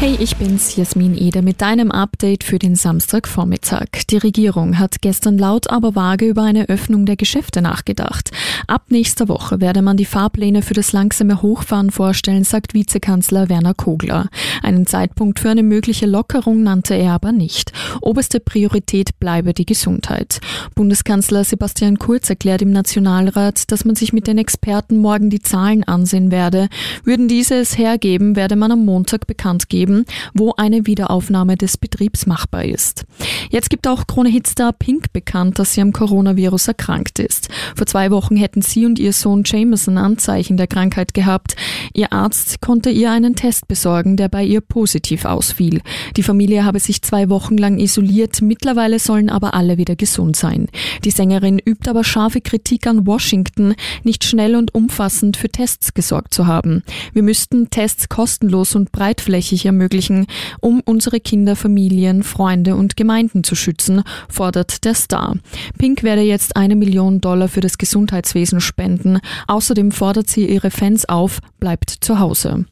Hey, ich bin's, Jasmin Eder, mit deinem Update für den Samstagvormittag. Die Regierung hat gestern laut, aber vage über eine Öffnung der Geschäfte nachgedacht. Ab nächster Woche werde man die Fahrpläne für das langsame Hochfahren vorstellen, sagt Vizekanzler Werner Kogler. Einen Zeitpunkt für eine mögliche Lockerung nannte er aber nicht. Oberste Priorität bleibe die Gesundheit. Bundeskanzler Sebastian Kurz erklärt im Nationalrat, dass man sich mit den Experten morgen die Zahlen ansehen werde. Würden diese es hergeben, werde man am Montag bekannt geben, geben, wo eine Wiederaufnahme des Betriebs machbar ist. Jetzt gibt auch Krone-Hitstar Pink bekannt, dass sie am Coronavirus erkrankt ist. Vor zwei Wochen hätten sie und ihr Sohn Jameson Anzeichen der Krankheit gehabt. Ihr Arzt konnte ihr einen Test besorgen, der bei ihr positiv ausfiel. Die Familie habe sich zwei Wochen lang isoliert, mittlerweile sollen aber alle wieder gesund sein. Die Sängerin übt aber scharfe Kritik an Washington, nicht schnell und umfassend für Tests gesorgt zu haben. Wir müssten Tests kostenlos und breitflächig ermöglichen, um unsere Kinder, Familien, Freunde und Gemeinden zu schützen, fordert der Star. Pink werde jetzt eine Million Dollar für das Gesundheitswesen spenden. Außerdem fordert sie ihre Fans auf, bleibt zu Hause.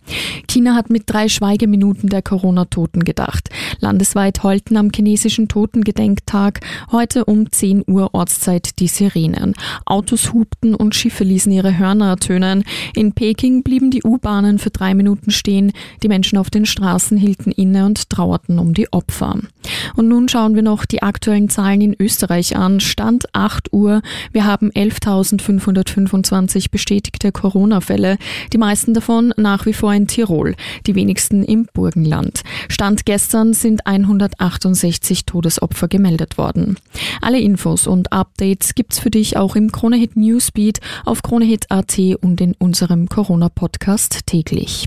China hat mit drei Schweigeminuten der Corona-Toten gedacht. Landesweit heulten am chinesischen Totengedenktag heute um 10 Uhr Ortszeit die Sirenen. Autos hupten und Schiffe ließen ihre Hörner ertönen. In Peking blieben die U-Bahnen für drei Minuten stehen. Die Menschen auf den Straßen Straßen hielten inne und trauerten um die Opfer. Und nun schauen wir noch die aktuellen Zahlen in Österreich an. Stand 8 Uhr. Wir haben 11.525 bestätigte Corona-Fälle. Die meisten davon nach wie vor in Tirol, die wenigsten im Burgenland. Stand gestern sind 168 Todesopfer gemeldet worden. Alle Infos und Updates gibt's für dich auch im Kronehit Newsbeat auf kronehit.at und in unserem Corona-Podcast täglich.